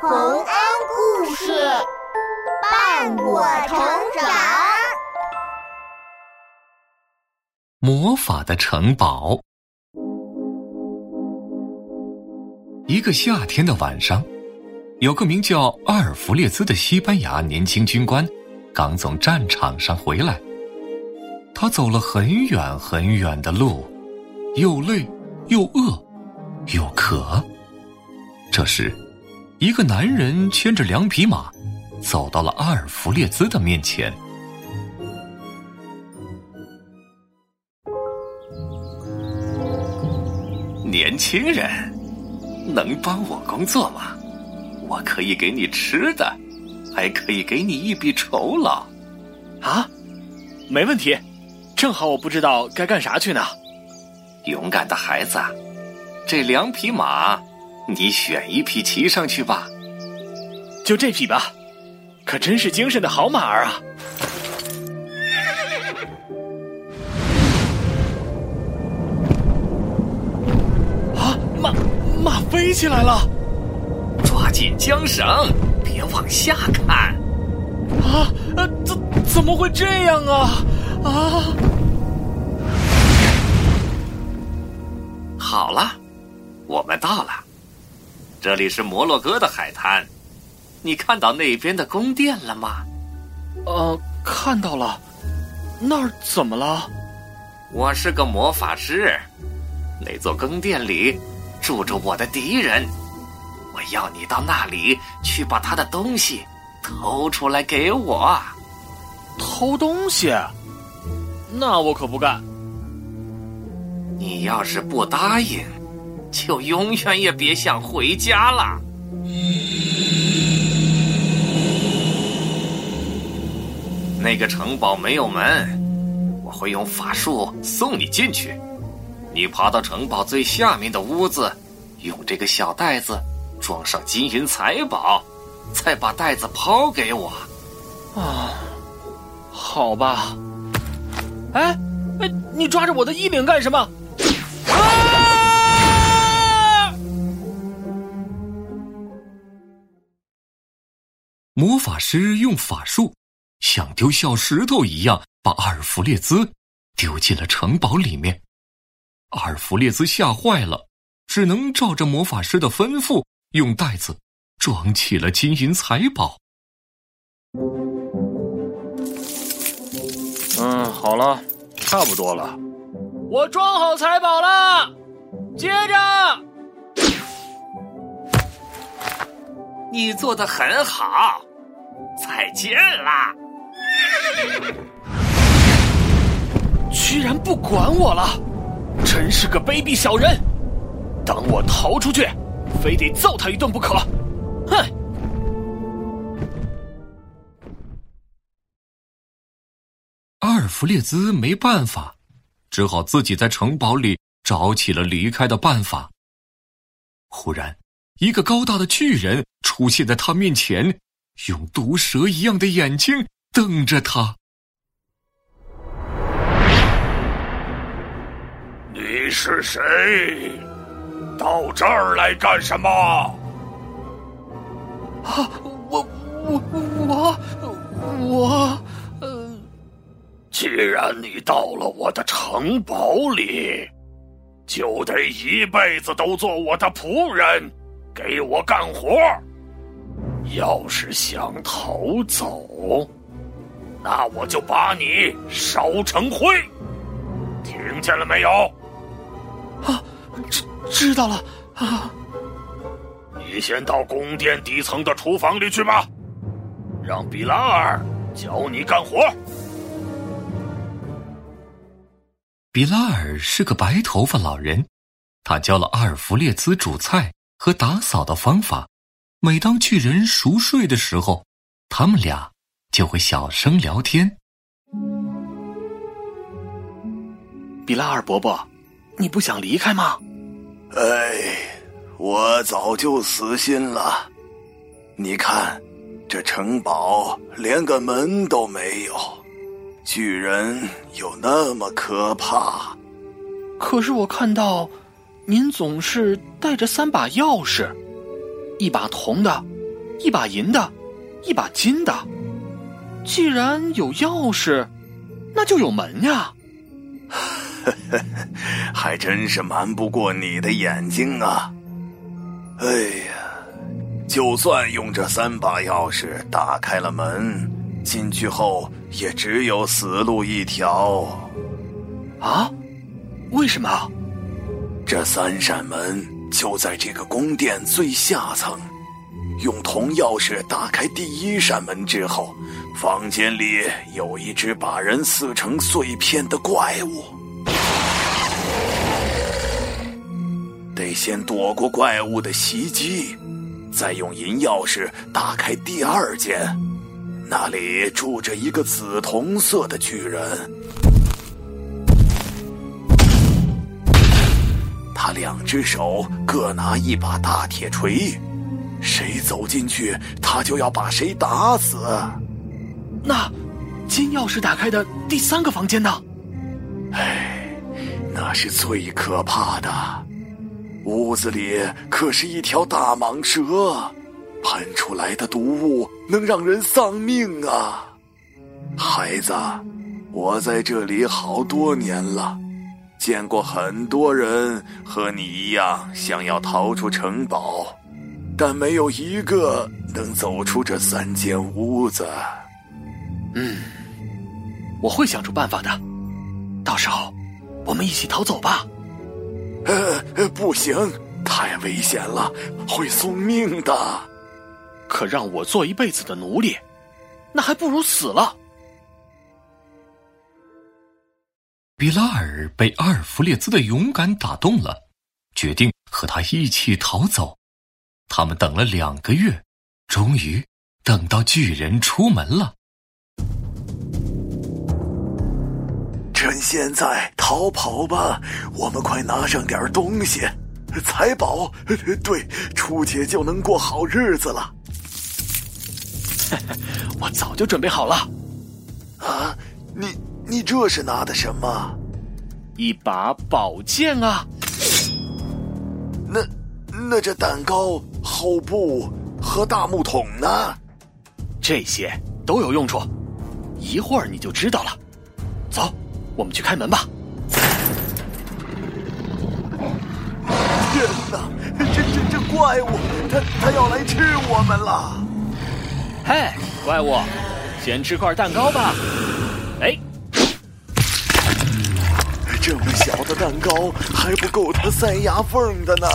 洪恩故事伴我成长。魔法的城堡。一个夏天的晚上，有个名叫阿尔弗列兹的西班牙年轻军官，刚从战场上回来。他走了很远很远的路，又累又饿又渴。这时，一个男人牵着两匹马，走到了阿尔弗列兹的面前。年轻人，能帮我工作吗？我可以给你吃的，还可以给你一笔酬劳。啊，没问题。正好我不知道该干啥去呢。勇敢的孩子，这两匹马，你选一匹骑上去吧。就这匹吧，可真是精神的好马儿啊！啊，马马飞起来了！抓紧缰绳，别往下看。啊，呃，怎怎么会这样啊？啊！好了，我们到了。这里是摩洛哥的海滩，你看到那边的宫殿了吗？呃，看到了。那儿怎么了？我是个魔法师，那座宫殿里住着我的敌人，我要你到那里去把他的东西偷出来给我。偷东西？那我可不干。你要是不答应，就永远也别想回家了。那个城堡没有门，我会用法术送你进去。你爬到城堡最下面的屋子，用这个小袋子装上金银财宝，再把袋子抛给我。啊，好吧。哎哎，你抓着我的衣领干什么？啊！魔法师用法术。像丢小石头一样，把阿尔弗列兹丢进了城堡里面。阿尔弗列兹吓坏了，只能照着魔法师的吩咐，用袋子装起了金银财宝。嗯，好了，差不多了，我装好财宝了。接着，你做的很好，再见啦。居然不管我了，真是个卑鄙小人！等我逃出去，非得揍他一顿不可！哼！阿尔弗列兹没办法，只好自己在城堡里找起了离开的办法。忽然，一个高大的巨人出现在他面前，用毒蛇一样的眼睛。瞪着他，你是谁？到这儿来干什么？啊，我我我我呃，既然你到了我的城堡里，就得一辈子都做我的仆人，给我干活。要是想逃走，那我就把你烧成灰，听见了没有？啊，知知道了啊。你先到宫殿底层的厨房里去吧，让比拉尔教你干活。比拉尔是个白头发老人，他教了阿尔弗列兹煮菜和打扫的方法。每当巨人熟睡的时候，他们俩。就会小声聊天。比拉尔伯伯，你不想离开吗？哎，我早就死心了。你看，这城堡连个门都没有，巨人有那么可怕。可是我看到，您总是带着三把钥匙，一把铜的，一把银的，一把金的。既然有钥匙，那就有门呀。还真是瞒不过你的眼睛啊！哎呀，就算用这三把钥匙打开了门，进去后也只有死路一条。啊？为什么？这三扇门就在这个宫殿最下层。用铜钥匙打开第一扇门之后，房间里有一只把人撕成碎片的怪物。得先躲过怪物的袭击，再用银钥匙打开第二间，那里住着一个紫铜色的巨人，他两只手各拿一把大铁锤，谁走进去，他就要把谁打死。那金钥匙打开的第三个房间呢？唉，那是最可怕的。屋子里可是一条大蟒蛇，喷出来的毒物能让人丧命啊！孩子，我在这里好多年了，见过很多人和你一样想要逃出城堡，但没有一个能走出这三间屋子。嗯，我会想出办法的，到时候我们一起逃走吧。呃，不行，太危险了，会送命的。可让我做一辈子的奴隶，那还不如死了。比拉尔被阿尔弗列兹的勇敢打动了，决定和他一起逃走。他们等了两个月，终于等到巨人出门了。趁现在逃跑吧！我们快拿上点东西，财宝。对，出去就能过好日子了。我早就准备好了。啊，你你这是拿的什么？一把宝剑啊！那那这蛋糕、厚布和大木桶呢？这些都有用处，一会儿你就知道了。走。我们去开门吧！天哪，这这这怪物，他他要来吃我们了！嘿，怪物，先吃块蛋糕吧。哎，这么小的蛋糕还不够他塞牙缝的呢。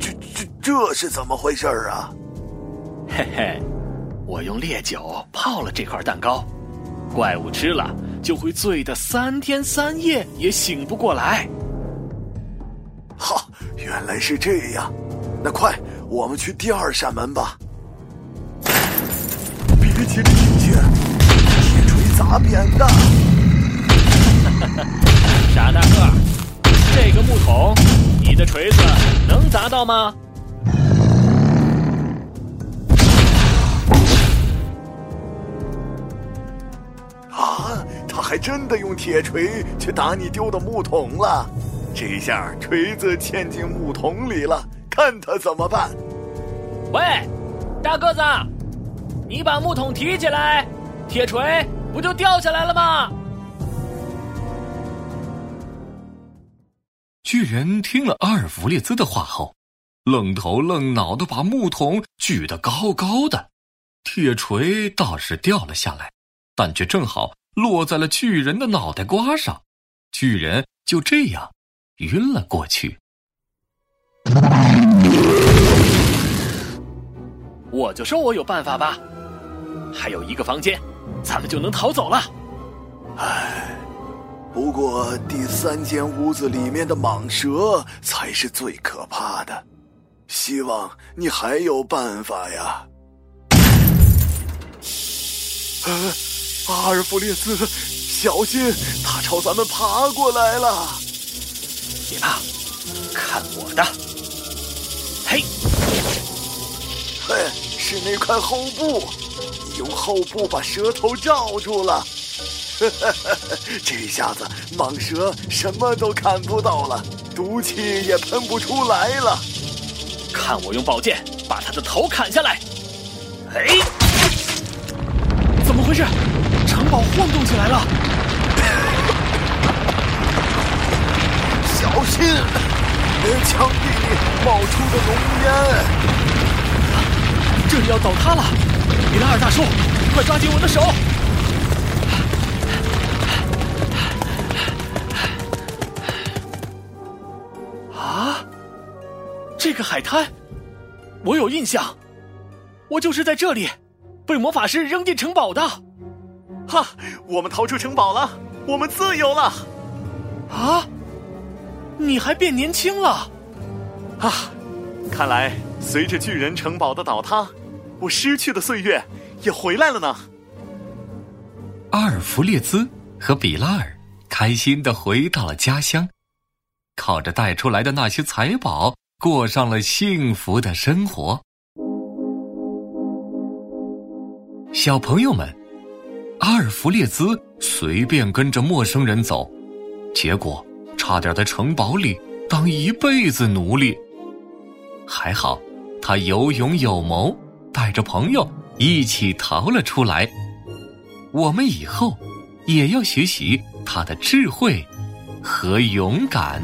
这这这是怎么回事啊？嘿嘿，我用烈酒泡了这块蛋糕，怪物吃了就会醉得三天三夜也醒不过来。哈，原来是这样，那快，我们去第二扇门吧。别急着进去，铁锤砸扁的。傻大个，这个木桶，你的锤子能砸到吗？啊，他还真的用铁锤去打你丢的木桶了，这下锤子嵌进木桶里了，看他怎么办！喂，大个子，你把木桶提起来，铁锤不就掉下来了吗？巨人听了阿尔弗列兹的话后，愣头愣脑的把木桶举得高高的，铁锤倒是掉了下来，但却正好。落在了巨人的脑袋瓜上，巨人就这样晕了过去。我就说我有办法吧，还有一个房间，咱们就能逃走了。唉，不过第三间屋子里面的蟒蛇才是最可怕的，希望你还有办法呀。阿尔弗列斯，小心，他朝咱们爬过来了！别怕，看我的！嘿，嘿，是那块厚布，你用厚布把蛇头罩住了。这下子蟒蛇什么都看不到了，毒气也喷不出来了。看我用宝剑把他的头砍下来！哎，怎么回事？城堡晃动起来了！小心，墙壁里冒出的浓烟，这里要倒塌了！米拉尔大叔，快抓紧我的手！啊，这个海滩，我有印象，我就是在这里被魔法师扔进城堡的。哈，我们逃出城堡了，我们自由了！啊，你还变年轻了！啊，看来随着巨人城堡的倒塌，我失去的岁月也回来了呢。阿尔弗列兹和比拉尔开心的回到了家乡，靠着带出来的那些财宝，过上了幸福的生活。小朋友们。阿尔弗列兹随便跟着陌生人走，结果差点在城堡里当一辈子奴隶。还好，他有勇有谋，带着朋友一起逃了出来。我们以后也要学习他的智慧和勇敢。